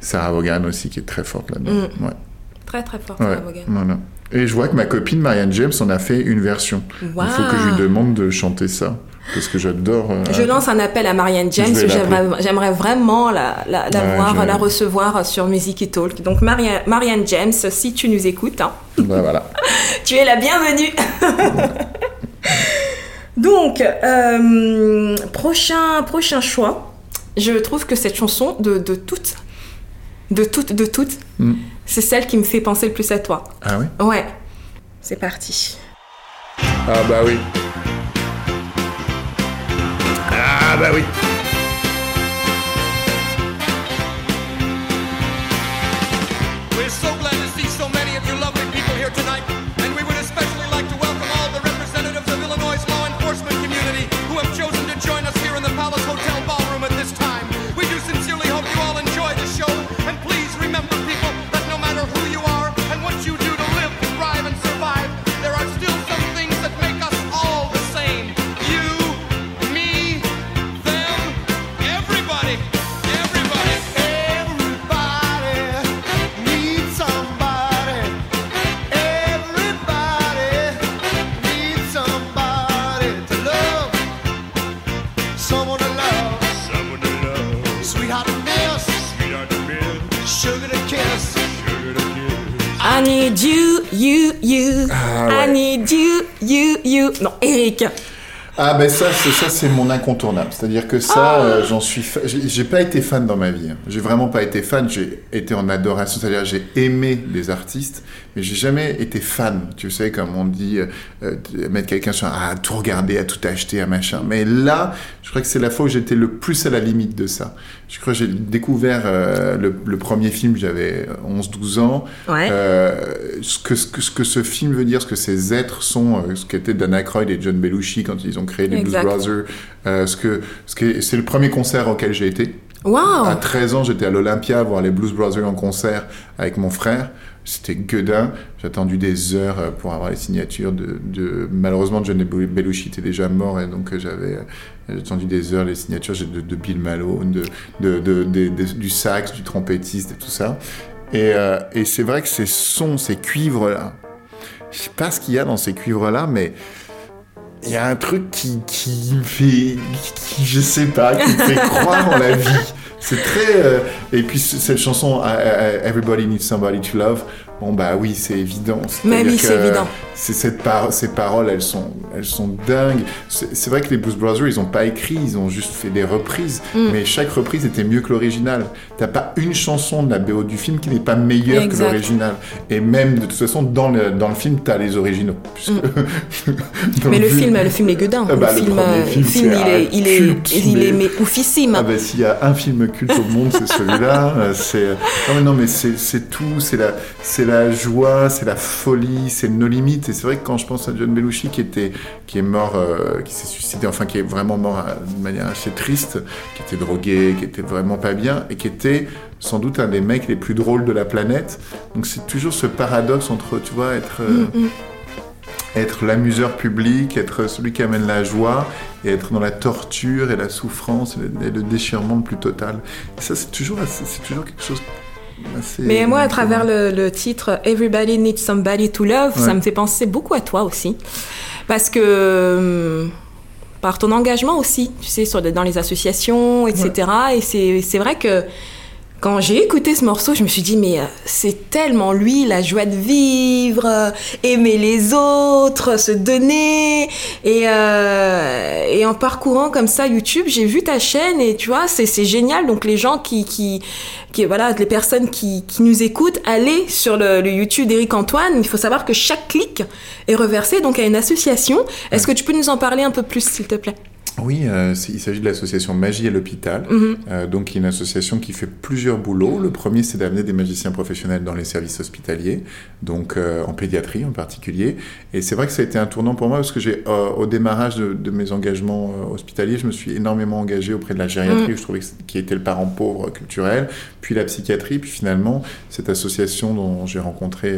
Sarah Vaughan aussi, qui est très forte là-dedans. Mm. Ouais. Très très fort, Ouais, Sarah Vaughan. voilà. Et je vois que ma copine Marianne James en a fait une version. Il faut que je lui demande de chanter ça. Parce que j'adore. euh, Je lance un appel à Marianne James. J'aimerais vraiment la, la, la Ouais, voir, la recevoir sur Music et Talk. Donc Maria- Marianne James, si tu nous écoutes, hein, bah, voilà. [LAUGHS] tu es la bienvenue. [LAUGHS] Donc, euh, prochain, prochain choix. Je trouve que cette chanson, de, de toutes, de toutes, de toutes, Mm. c'est celle qui me fait penser le plus à toi. Ah oui? Ouais. C'est parti. Ah bah oui. Ah bah oui. Ah ben ça, c'est ça, c'est mon incontournable. C'est-à-dire que ça, euh, j'en suis. fa- J'ai pas été fan dans ma vie. J'ai vraiment pas été fan. J'ai été en adoration. C'est-à-dire j'ai aimé les artistes, mais j'ai jamais été fan. Tu sais, comme on dit, euh, euh, de mettre quelqu'un sur à tout regarder, à tout acheter, à machin. Mais là, je crois que c'est la fois où j'étais le plus à la limite de ça. Je crois que j'ai découvert euh, le, le premier film, j'avais 11-12 ans. Ouais. Euh, ce, que, ce, que, ce que ce film veut dire, ce que ces êtres sont, ce qu'étaient Dan Aykroyd et John Belushi quand ils ont créé les Exact. Blues Brothers. ce que, ce que, c'est le premier concert auquel j'ai été. À 13 ans, j'étais à l'Olympia voir les Blues Brothers en concert avec mon frère. C'était gueudin. J'ai attendu des heures euh, pour avoir les signatures de... Malheureusement, John Belushi était déjà mort et donc euh, j'avais euh, attendu des heures les signatures de, Bill Malone, de, du sax, du trompettiste et tout ça. Et, et c'est vrai que ces sons, ces cuivres-là, je sais pas ce qu'il y a dans ces cuivres-là, mais il y a un truc qui, qui me fait, qui, je sais pas, qui me fait croire en la vie. C'est très. euh, et puis cette chanson, Everybody Needs Somebody to Love. Bon bah oui, c'est évident. Mais oui, c'est évident. C'est cette par- ces paroles, elles sont, elles sont dingues. C'est vrai que les Blues Brothers, ils ont pas écrit, ils ont juste fait des reprises. Mm. Mais chaque reprise était mieux que l'original. T'as pas une chanson de la BO du film qui n'est pas meilleure Exact. que l'original. Et même de toute façon, dans le, dans le film, t'as les originaux. Mm. [LAUGHS] Mais le film- film, le film est gueudin. Ah bah, le le film, euh, film, le film, c'est il est, un il est, culte, il est mais- oufissime. Ah bah s'il y a un film culte au monde, c'est celui-là. Euh, C'est non mais non mais c'est c'est tout, c'est la c'est la joie, c'est la folie, c'est nos limites. Et c'est vrai que quand je pense à John Belushi qui était qui est mort, euh, qui s'est suicidé, enfin qui est vraiment mort euh, d'une manière assez triste, qui était drogué, qui était vraiment pas bien et qui était sans doute un des mecs les plus drôles de la planète. Donc c'est toujours ce paradoxe entre tu vois être euh, Mm, mm. être l'amuseur public, être celui qui amène la joie, et être dans la torture et la souffrance et le, déchirement le plus total. Et ça, c'est toujours, c'est toujours quelque chose assez... Mais moi, à travers le, le titre Everybody Needs Somebody to Love, Ouais. ça me fait penser beaucoup à toi aussi. Parce que hum, par ton engagement aussi, tu sais, sur, dans les associations, etc. Et c'est vrai que Quand j'ai écouté ce morceau, je me suis dit, mais euh, c'est tellement lui, la joie de vivre, euh, aimer les autres, se donner. Et, euh, et en parcourant comme ça YouTube, j'ai vu ta chaîne et tu vois, c'est c'est génial. Donc les gens qui, qui, qui voilà, les personnes qui, qui nous écoutent, allez sur le, le YouTube d'Éric Antoine. Il faut savoir que chaque clic est reversé donc à une association. Est-ce que tu peux nous en parler un peu plus, s'il te plaît? Oui, euh, il s'agit de l'association Magie à l'hôpital, Mhm. euh, donc qui est une association qui fait plusieurs boulots. Le premier, c'est d'amener des magiciens professionnels dans les services hospitaliers, donc euh, en pédiatrie en particulier. Et c'est vrai que ça a été un tournant pour moi parce que j'ai, euh, au démarrage de, de mes engagements euh, hospitaliers, je me suis énormément engagé auprès de la gériatrie, Mm. je trouvais qui était le parent pauvre culturel, puis la psychiatrie, puis finalement cette association dont j'ai rencontré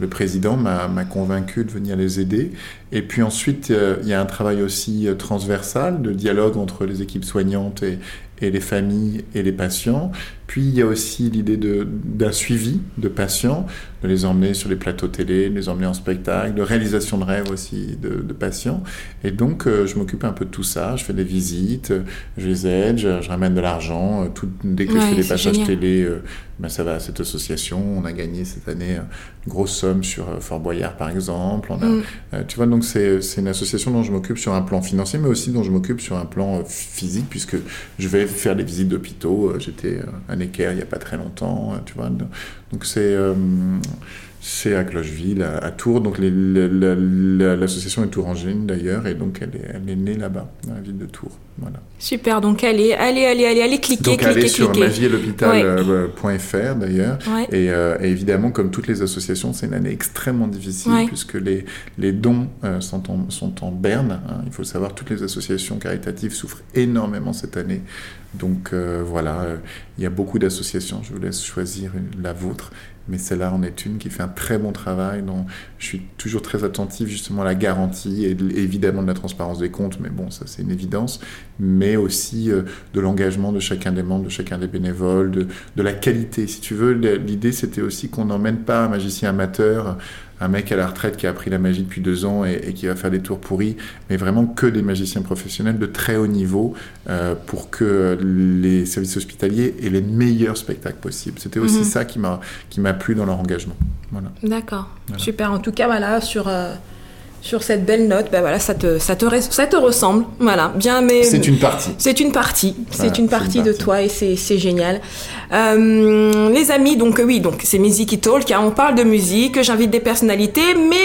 le président m'a m'a convaincu de venir les aider. Et puis ensuite, euh, il y a un travail aussi euh, transversal de dialogue entre les équipes soignantes et, et les familles et les patients. Puis il y a aussi l'idée d'un suivi de patients, de les emmener sur les plateaux télé, de les emmener en spectacle, de réalisation de rêves aussi de, de patients. Et donc euh, je m'occupe un peu de tout ça. Je fais des visites, je les aide, je, je ramène de l'argent. euh, dès que je fais des passages génial. télé, euh, ben, ça va à cette association. On a gagné cette année une grosse somme sur Fort Boyard par exemple. On a, Mm. euh, tu vois, donc c'est une association dont je m'occupe sur un plan financier, mais aussi dont je m'occupe sur un plan physique, puisque je vais faire des visites d'hôpitaux. Euh, J'étais euh, à Necker il n'y a pas très longtemps, euh, tu vois. Donc c'est c'est à Clocheville, à, à Tours. Donc l'association est tourangine d'ailleurs, et donc elle est, elle est née là-bas, dans la ville de Tours. Voilà. Super, donc allez, allez, allez, allez, allez, cliquez, Donc cliquez, allez sur cliquez. magielopital.fr d'ailleurs. Ouais. Et, euh, et évidemment, comme toutes les associations, c'est une année extrêmement difficile Ouais. puisque les, les dons euh, sont, en, sont en berne. hein. Il faut le savoir, toutes les associations caritatives souffrent énormément cette année. Donc euh, voilà, euh, il y a beaucoup d'associations. Je vous laisse choisir la vôtre. Mais celle-là en est une qui fait un très bon travail. dont je suis toujours très attentif justement à la garantie et de- évidemment de la transparence des comptes. Mais bon, ça c'est une évidence. Mais aussi euh, de l'engagement de chacun des membres, de chacun des bénévoles, de la qualité. Si tu veux, l'idée c'était aussi qu'on n'emmène pas un magicien amateur, un mec à la retraite qui a appris la magie depuis deux ans et, et qui va faire des tours pourris, mais vraiment que des magiciens professionnels de très haut niveau euh, pour que les services hospitaliers aient les meilleurs spectacles possibles. C'était aussi Mhm. ça qui m'a qui m'a plu dans leur engagement. Voilà. D'accord, Voilà. super. En tout cas, voilà, sur, euh, sur cette belle note, bah voilà, ça te, ça te, ça te ressemble. Voilà, bien, mais. C'est une partie. C'est une partie, c'est Voilà, une c'est une partie de toi et c'est génial. Euh, les amis, donc euh, oui, donc c'est Music Talk, hein, on parle de musique, j'invite des personnalités, mais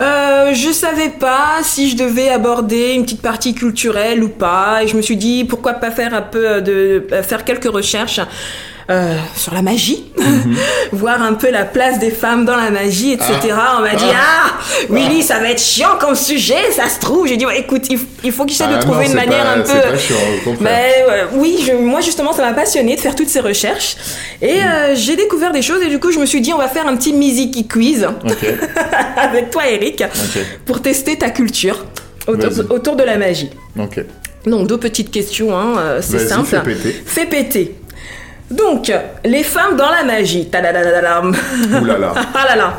euh, je savais pas si je devais aborder une petite partie culturelle ou pas, et je me suis dit pourquoi pas faire un peu de euh, faire quelques recherches. Euh, sur la magie, [LAUGHS] voir un peu la place des femmes dans la magie, etc. On m'a dit ah, Willy, ça va être chiant comme sujet, ça se trouve. J'ai dit ouais, écoute, il, faut que j'essaie Ah de trouver non, une manière pas- un peu. c'est pas chiant, au. Mais euh, oui, je- moi justement, ça m'a passionné de faire toutes ces recherches. Et euh, j'ai découvert des choses et du coup, je me suis dit, on va faire un petit music quiz Ok, [LAUGHS] avec toi, Eric, pour tester ta culture autour, autour de la magie. ok. Donc, deux petites questions, hein, c'est simple. fais péter. Fais péter. Donc, les femmes dans la magie. Là, [LAUGHS] ah là là. là.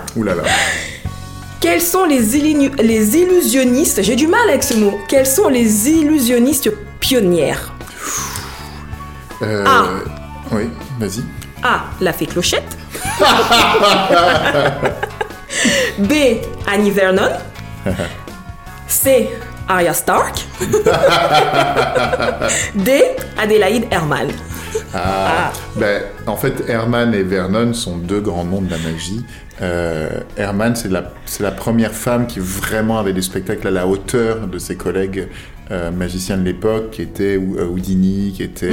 Quels sont les, les illusionnistes J'ai du mal avec ce mot. Quels sont les illusionnistes pionnières? Euh, Ah. Oui, vas-y. A. La fée Clochette. [LAUGHS] B. Annie Vernon. C. Arya Stark. [LAUGHS] D. Adélaïde Herman. Ah, Ben, en fait, Herman et Vernon sont deux grands noms de la magie. Euh, Herman, c'est la, la première femme qui vraiment avait des spectacles à la hauteur de ses collègues euh, magiciens de l'époque, qui étaient euh, Houdini, qui étaient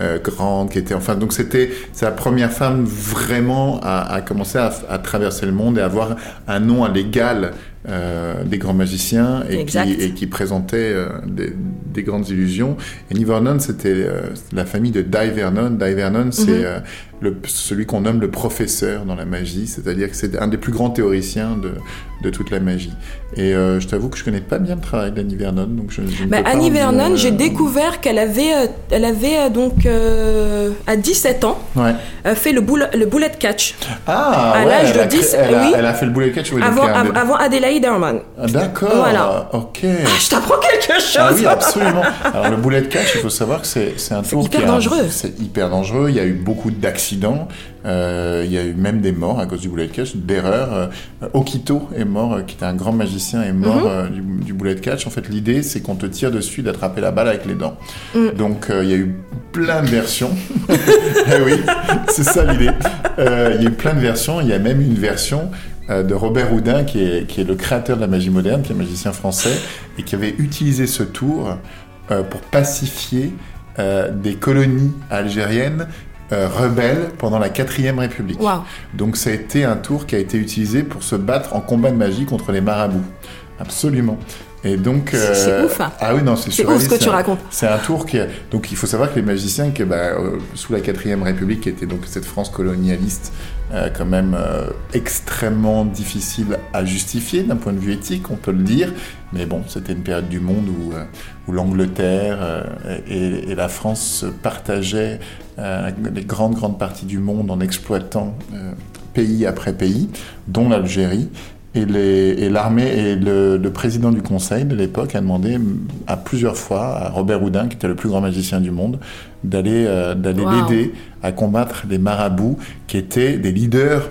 euh, Grant, qui étaient... Enfin, donc c'était c'est la première femme vraiment à, à commencer à, à traverser le monde et avoir un nom à l'égal euh, des grands magiciens et qui, et qui présentait euh, des, des grandes illusions. Et Vernon, c'était euh, la famille de Di Vernon. Di Vernon, c'est Mhm. euh, le, celui qu'on nomme le professeur dans la magie, c'est-à-dire que c'est un des plus grands théoriciens de, de toute la magie. Et euh, je t'avoue que je connais pas bien le travail d'Annie Vernon, donc je, je ne Bah, Annie Vernon, euh, j'ai découvert qu'elle avait, euh, elle avait euh, donc euh, à 17 ans Ouais. euh, fait le, boule- le bullet catch Ah, À ouais, l'âge de a créé- 10, elle, a, oui. elle a fait le boulet catch. oui, avant, av- avant Adelaide Herman. Ah, D'accord. Voilà. Ok. Ah, je t'apprends quelque chose. Ah oui, absolument. [LAUGHS] Alors le bullet catch, il faut savoir que c'est un tour hyper qui dangereux. C'est hyper dangereux. Il y a eu beaucoup d'accidents. Euh, il y a eu même des morts à cause du bullet catch, d'erreurs. Euh, Okito est mort, euh, qui était un grand magicien, est mort Mhm. du, du bullet catch. En fait, l'idée, c'est qu'on te tire dessus d'attraper la balle avec les dents. Mm. Donc, il y a eu plein de versions. [LAUGHS] eh oui, c'est ça l'idée. Il y a eu plein de versions. Il y a même une version de Robert Houdin, qui est, qui est le créateur de la magie moderne, qui est un magicien français, et qui avait utilisé ce tour pour pacifier euh, des colonies algériennes euh, rebelles pendant la quatrième République. Waouh. Donc ça a été un tour qui a été utilisé pour se battre en combat de magie contre les marabouts. Absolument. Et donc... C'est- c'est ouf, hein. Ah oui, non, c'est C'est ouf ce que tu un- racontes. c'est un tour qui. a- Donc il faut savoir que les magiciens, que, bah, euh, sous la quatrième République, qui était donc cette France colonialiste, euh, quand même euh, extrêmement difficile à justifier d'un point de vue éthique, on peut le dire. Mais bon, c'était une période du monde où, euh, où l'Angleterre euh, et, et la France se partageaient euh, les grandes, grandes parties du monde en exploitant euh, pays après pays, dont l'Algérie. Et, l'armée et le, le président du conseil de l'époque a demandé à plusieurs fois à Robert Houdin, qui était le plus grand magicien du monde, d'aller euh, Wow. l'aider à combattre les marabouts, qui étaient des leaders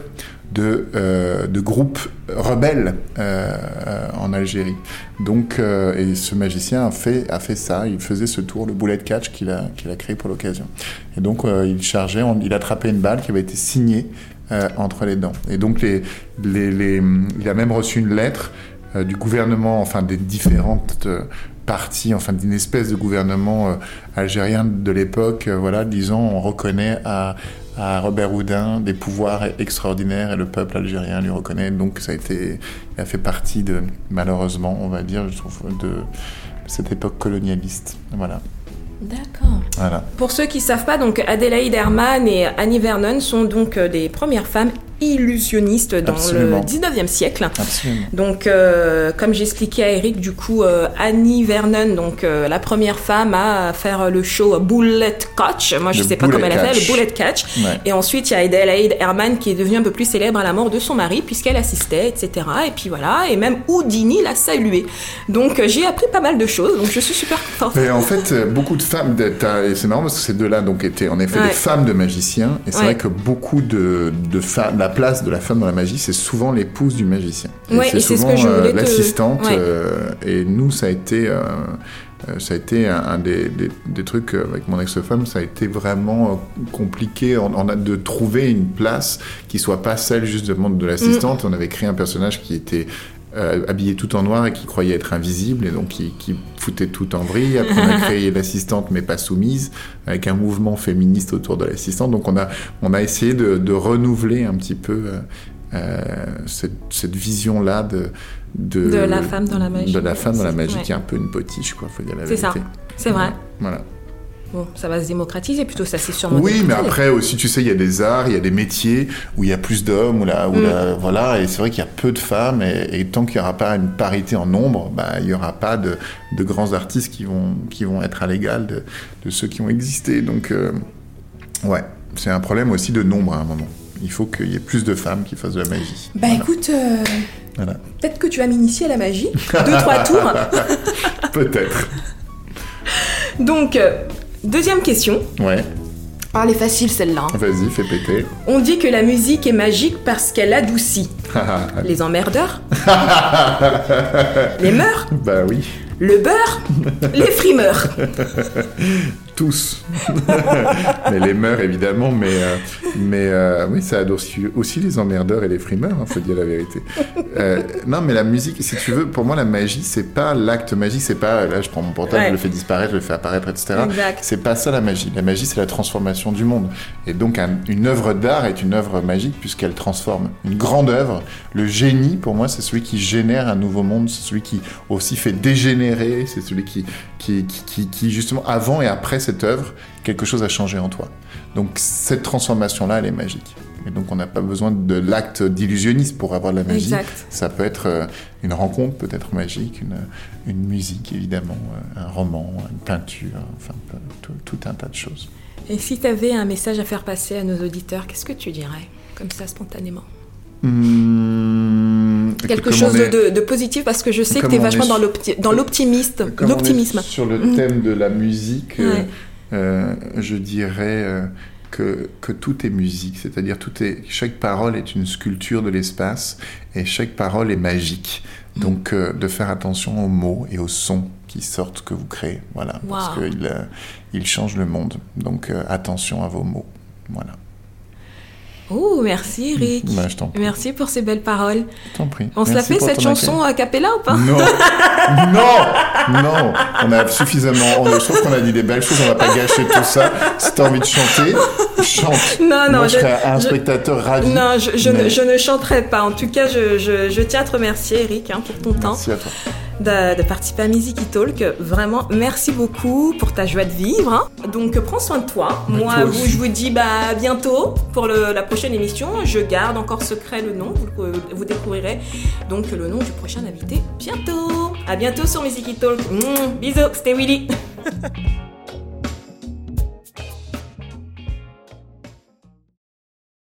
de, euh, de groupes rebelles euh, en Algérie. Donc, euh, et ce magicien a fait, a fait ça, il faisait ce tour, le bullet catch qu'il a, qu'il a créé pour l'occasion. Et donc, il chargeait, on- il attrapait une balle qui avait été signée euh, entre les dents. Et donc, il a même reçu une lettre euh, du gouvernement, enfin des différentes euh, parties, enfin d'une espèce de gouvernement algérien de l'époque, voilà, disant on reconnaît à, à Robert Houdin des pouvoirs extraordinaires et le peuple algérien lui reconnaît. Donc ça a été, a fait partie de, malheureusement, on va dire, je trouve, de cette époque colonialiste. Voilà, D'accord. voilà. Pour ceux qui savent pas, donc Adélaïde Herman et Annie Vernon sont donc euh, des premières femmes illusionnistes dans Absolument. le 19e siècle. Absolument. Donc, euh, comme j'expliquais à Eric, du coup, euh, Annie Vernon, donc euh, la première femme à faire le show Bullet Catch. Moi, je Le sais pas comment Bullet elle a fait, Catch. le Bullet Catch. Ouais. Et ensuite, il y a Adelaide Herman qui est devenue un peu plus célèbre à la mort de son mari, puisqu'elle assistait, etc. Et puis voilà, et même Houdini l'a salué. Donc, euh, j'ai appris pas mal de choses, donc je suis super contente. Et en fait, beaucoup de femmes, et c'est marrant parce que ces deux-là donc étaient en effet Ouais. des femmes de magiciens, et c'est Ouais. vrai que beaucoup de, de femmes, la place de la femme dans la magie, c'est souvent l'épouse du magicien. Ouais, c'est ce souvent euh, te- l'assistante. Ouais. euh, et nous, ça a été, euh, euh, ça a été un, un des, des- des trucs euh, avec mon ex-femme, ça a été vraiment compliqué on, on a de trouver une place qui soit pas celle justement de l'assistante. On avait créé un personnage qui était euh, habillé tout en noir et qui croyait être invisible et donc qui, qui foutait tout en vrille. Après, on a créé [LAUGHS] l'assistante mais pas soumise avec un mouvement féministe autour de l'assistante. Donc on a, on a essayé de, de renouveler un petit peu euh, euh, cette, cette vision-là de, de, De la femme dans la magie. De la femme dans la magie Ouais. qui est un peu une potiche, quoi, faut dire la C'est vérité. ça, c'est vrai. Voilà. Bon, ça va se démocratiser plutôt, ça c'est sûrement Oui, mais après aussi, tu sais, il y a des arts, il y a des métiers où il y a plus d'hommes, où la, où Mm. la- voilà, et c'est vrai qu'il y a peu de femmes, et, et tant qu'il n'y aura pas une parité en nombre, bah, il n'y aura pas de, de grands artistes qui vont, qui vont être à l'égal de, de ceux qui ont existé. Donc, euh, ouais, c'est un problème aussi de nombre à un moment. Il faut qu'il y ait plus de femmes qui fassent de la magie. Bah écoute, euh, Voilà. peut-être que tu vas m'initier à la magie. Deux, trois tours. [LAUGHS] Peut-être. Donc, euh, deuxième question. Ouais, Ah, elle est facile celle-là. hein. vas-y, fais péter. On dit que la musique est magique parce qu'elle adoucit [LAUGHS] les emmerdeurs, [LAUGHS] les mœurs, bah oui, le beurre, les frimeurs. [LAUGHS] tous. [LAUGHS] mais les mœurs, évidemment, mais, euh, mais euh, oui, ça adoucit aussi les emmerdeurs et les frimeurs, il faut dire la vérité. Euh, non, mais la musique, si tu veux, pour moi, la magie, c'est pas l'acte magique, c'est pas, là, je prends mon portable, Ouais. je le fais disparaître, je le fais apparaître, etc. C'est pas ça la magie. La magie, c'est la transformation du monde. Et donc, un- une œuvre d'art est une œuvre magique puisqu'elle transforme. Une grande œuvre, le génie, pour moi, c'est celui qui génère un nouveau monde, c'est celui qui aussi fait dégénérer, c'est celui qui, qui, qui, qui, qui, justement, avant et après cette œuvre, quelque chose a changé en toi. Donc cette transformation-là, elle est magique. Et donc on n'a pas besoin de l'acte d'illusionniste pour avoir de la magie. Exact. Ça peut être euh, une rencontre, peut-être magique, une, une musique évidemment, euh, un roman, une peinture, enfin tout, tout un tas de choses. Et si tu avais un message à faire passer à nos auditeurs, qu'est-ce que tu dirais Comme ça, spontanément? Mmh, écoute, Quelque chose est- de, positif parce que je sais que tu es vachement est dans l'optimiste, l'optimisme. Sur le Mhm. thème de la musique, euh, Ouais. euh, je dirais euh, que, que tout est musique, c'est-à-dire tout est, chaque parole est une sculpture de l'espace et chaque parole est magique. Mm. Donc euh, de faire attention aux mots et aux sons qui sortent que vous créez, voilà, parce qu'ils ils changent le monde. Donc attention à vos mots, voilà. Oh, merci Eric. Bah, je t'en prie. Merci pour ces belles paroles. Je t'en prie. On se la fait cette chanson a cappella ou pas? Non, [LAUGHS] non, non. On a suffisamment. On, je trouve qu'on a dit des belles choses. On va pas gâcher tout ça. Si t'as envie de chanter, chante. Non, non, Moi, je, je- serais un je- spectateur ravi. Non, je, ne, mais- je ne chanterai pas. En tout cas, je tiens à te remercier, Eric, hein, pour ton temps Merci à toi. De, de participer à Music Talk. Vraiment, merci beaucoup pour ta joie de vivre. hein. Donc, prends soin de toi. Mais Moi, toi vous, je vous dis bah, à bientôt pour le- la prochaine émission. Je garde encore secret le nom. Vous, vous découvrirez donc le nom du prochain invité bientôt. À bientôt sur Music Talk. Mmh, bisous, c'était Willy. [LAUGHS]